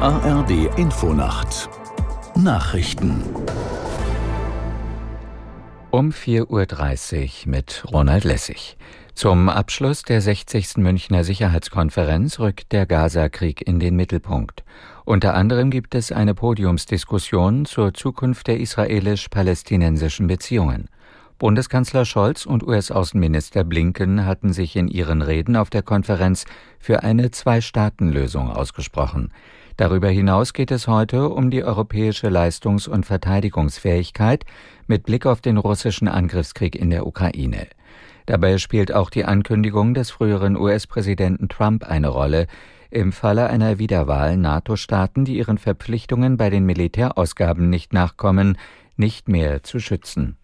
ARD Infonacht Nachrichten um 4.30 Uhr mit Ronald Lessig. Zum Abschluss der 60. Münchner Sicherheitskonferenz rückt der Gaza-Krieg in den Mittelpunkt. Unter anderem gibt es eine Podiumsdiskussion zur Zukunft der israelisch-palästinensischen Beziehungen. Bundeskanzler Scholz und US-Außenminister Blinken hatten sich in ihren Reden auf der Konferenz für eine Zwei-Staaten-Lösung ausgesprochen. Darüber hinaus geht es heute um die europäische Leistungs- und Verteidigungsfähigkeit mit Blick auf den russischen Angriffskrieg in der Ukraine. Dabei spielt auch die Ankündigung des früheren US-Präsidenten Trump eine Rolle, im Falle einer Wiederwahl NATO-Staaten, die ihren Verpflichtungen bei den Militärausgaben nicht nachkommen, nicht mehr zu schützen.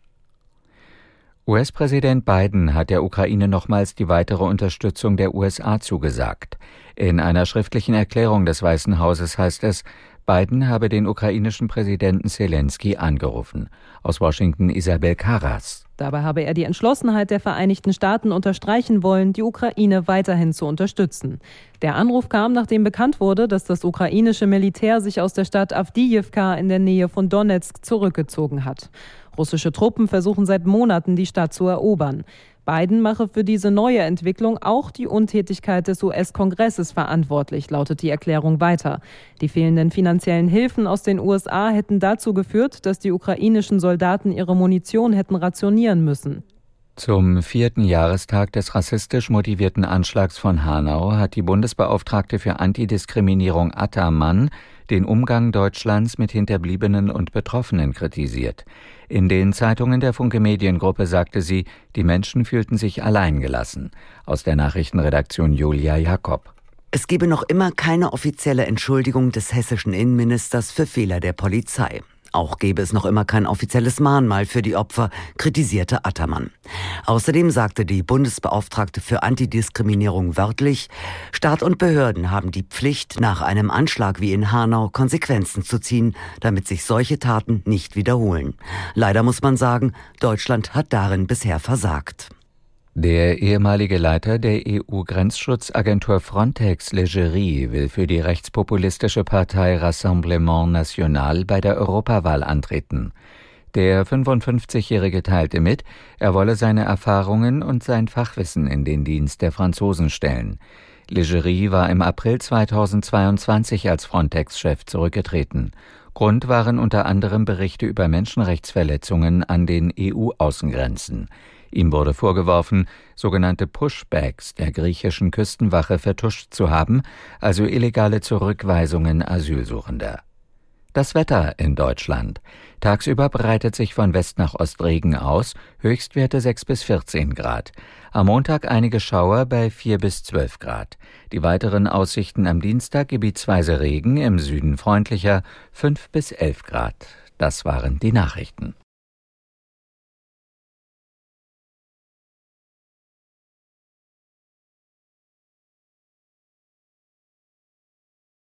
US-Präsident Biden hat der Ukraine nochmals die weitere Unterstützung der USA zugesagt. In einer schriftlichen Erklärung des Weißen Hauses heißt es, Biden habe den ukrainischen Präsidenten Zelensky angerufen. Aus Washington Isabel Karas. Dabei habe er die Entschlossenheit der Vereinigten Staaten unterstreichen wollen, die Ukraine weiterhin zu unterstützen. Der Anruf kam, nachdem bekannt wurde, dass das ukrainische Militär sich aus der Stadt Avdiivka in der Nähe von Donetsk zurückgezogen hat. Russische Truppen versuchen seit Monaten, die Stadt zu erobern. Biden mache für diese neue Entwicklung auch die Untätigkeit des US-Kongresses verantwortlich, lautet die Erklärung weiter. Die fehlenden finanziellen Hilfen aus den USA hätten dazu geführt, dass die ukrainischen Soldaten ihre Munition hätten rationieren müssen. Zum vierten Jahrestag des rassistisch motivierten Anschlags von Hanau hat die Bundesbeauftragte für Antidiskriminierung Atta Mann den Umgang Deutschlands mit Hinterbliebenen und Betroffenen kritisiert. In den Zeitungen der Funke Mediengruppe sagte sie, die Menschen fühlten sich alleingelassen. Aus der Nachrichtenredaktion Julia Jakob. Es gebe noch immer keine offizielle Entschuldigung des hessischen Innenministers für Fehler der Polizei. Auch gäbe es noch immer kein offizielles Mahnmal für die Opfer, kritisierte Attermann. Außerdem sagte die Bundesbeauftragte für Antidiskriminierung wörtlich, Staat und Behörden haben die Pflicht, nach einem Anschlag wie in Hanau Konsequenzen zu ziehen, damit sich solche Taten nicht wiederholen. Leider muss man sagen, Deutschland hat darin bisher versagt. Der ehemalige Leiter der EU-Grenzschutzagentur Frontex Legerie will für die rechtspopulistische Partei Rassemblement National bei der Europawahl antreten. Der 55-Jährige teilte mit, er wolle seine Erfahrungen und sein Fachwissen in den Dienst der Franzosen stellen. Legerie war im April 2022 als Frontex-Chef zurückgetreten. Grund waren unter anderem Berichte über Menschenrechtsverletzungen an den EU-Außengrenzen. Ihm wurde vorgeworfen, sogenannte Pushbacks der griechischen Küstenwache vertuscht zu haben, also illegale Zurückweisungen Asylsuchender. Das Wetter in Deutschland. Tagsüber breitet sich von West nach Ost Regen aus, Höchstwerte 6 bis 14 Grad. Am Montag einige Schauer bei 4 bis 12 Grad. Die weiteren Aussichten am Dienstag gebietsweise Regen, im Süden freundlicher 5 bis 11 Grad. Das waren die Nachrichten.